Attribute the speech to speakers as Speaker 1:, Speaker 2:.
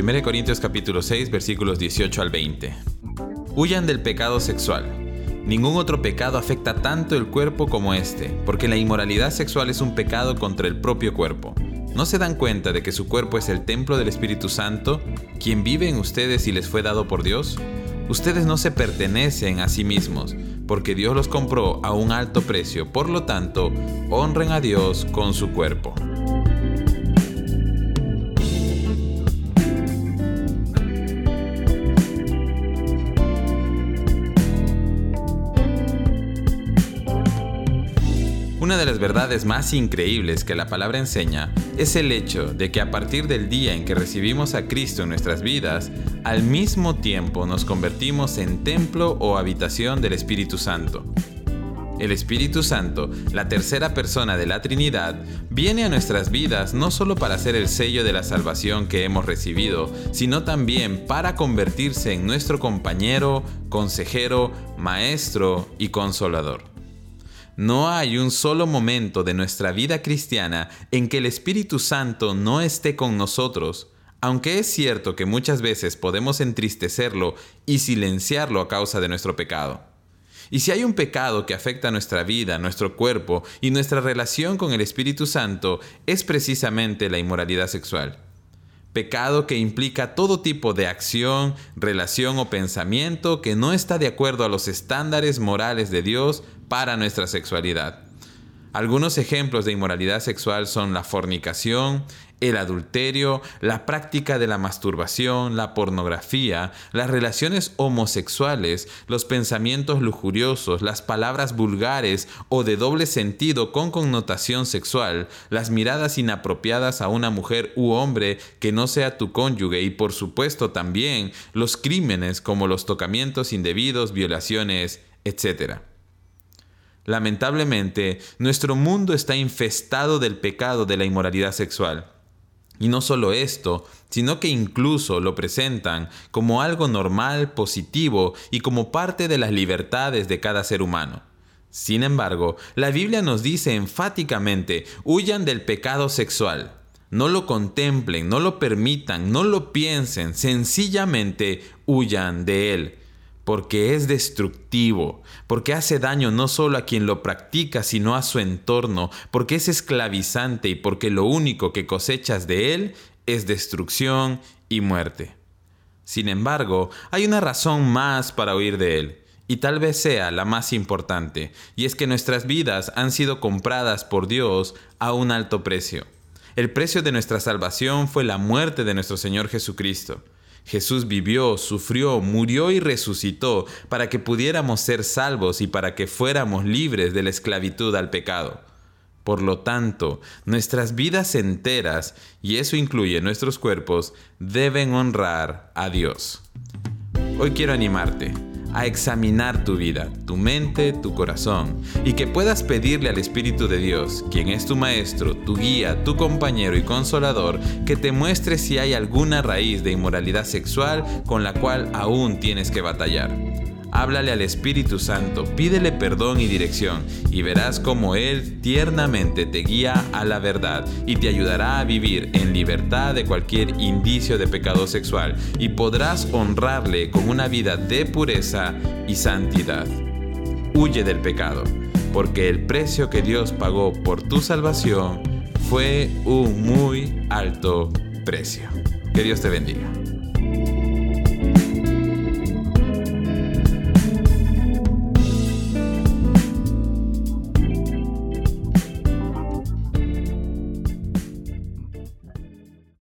Speaker 1: 1 Corintios capítulo 6 versículos 18 al 20. Huyan del pecado sexual. Ningún otro pecado afecta tanto el cuerpo como este, porque la inmoralidad sexual es un pecado contra el propio cuerpo. ¿No se dan cuenta de que su cuerpo es el templo del Espíritu Santo, quien vive en ustedes y les fue dado por Dios? Ustedes no se pertenecen a sí mismos, porque Dios los compró a un alto precio. Por lo tanto, honren a Dios con su cuerpo. Una de las verdades más increíbles que la palabra enseña es el hecho de que a partir del día en que recibimos a Cristo en nuestras vidas, al mismo tiempo nos convertimos en templo o habitación del Espíritu Santo. El Espíritu Santo, la tercera persona de la Trinidad, viene a nuestras vidas no solo para ser el sello de la salvación que hemos recibido, sino también para convertirse en nuestro compañero, consejero, maestro y consolador. No hay un solo momento de nuestra vida cristiana en que el Espíritu Santo no esté con nosotros, aunque es cierto que muchas veces podemos entristecerlo y silenciarlo a causa de nuestro pecado. Y si hay un pecado que afecta nuestra vida, nuestro cuerpo y nuestra relación con el Espíritu Santo, es precisamente la inmoralidad sexual. Pecado que implica todo tipo de acción, relación o pensamiento que no está de acuerdo a los estándares morales de Dios para nuestra sexualidad. Algunos ejemplos de inmoralidad sexual son la fornicación, el adulterio, la práctica de la masturbación, la pornografía, las relaciones homosexuales, los pensamientos lujuriosos, las palabras vulgares o de doble sentido con connotación sexual, las miradas inapropiadas a una mujer u hombre que no sea tu cónyuge y por supuesto también los crímenes como los tocamientos indebidos, violaciones, etc. Lamentablemente, nuestro mundo está infestado del pecado de la inmoralidad sexual. Y no solo esto, sino que incluso lo presentan como algo normal, positivo y como parte de las libertades de cada ser humano. Sin embargo, la Biblia nos dice enfáticamente, huyan del pecado sexual. No lo contemplen, no lo permitan, no lo piensen, sencillamente huyan de él porque es destructivo, porque hace daño no solo a quien lo practica, sino a su entorno, porque es esclavizante y porque lo único que cosechas de él es destrucción y muerte. Sin embargo, hay una razón más para huir de él, y tal vez sea la más importante, y es que nuestras vidas han sido compradas por Dios a un alto precio. El precio de nuestra salvación fue la muerte de nuestro Señor Jesucristo. Jesús vivió, sufrió, murió y resucitó para que pudiéramos ser salvos y para que fuéramos libres de la esclavitud al pecado. Por lo tanto, nuestras vidas enteras, y eso incluye nuestros cuerpos, deben honrar a Dios. Hoy quiero animarte a examinar tu vida, tu mente, tu corazón, y que puedas pedirle al Espíritu de Dios, quien es tu Maestro, tu guía, tu compañero y consolador, que te muestre si hay alguna raíz de inmoralidad sexual con la cual aún tienes que batallar. Háblale al Espíritu Santo, pídele perdón y dirección y verás cómo Él tiernamente te guía a la verdad y te ayudará a vivir en libertad de cualquier indicio de pecado sexual y podrás honrarle con una vida de pureza y santidad. Huye del pecado, porque el precio que Dios pagó por tu salvación fue un muy alto precio. Que Dios te bendiga.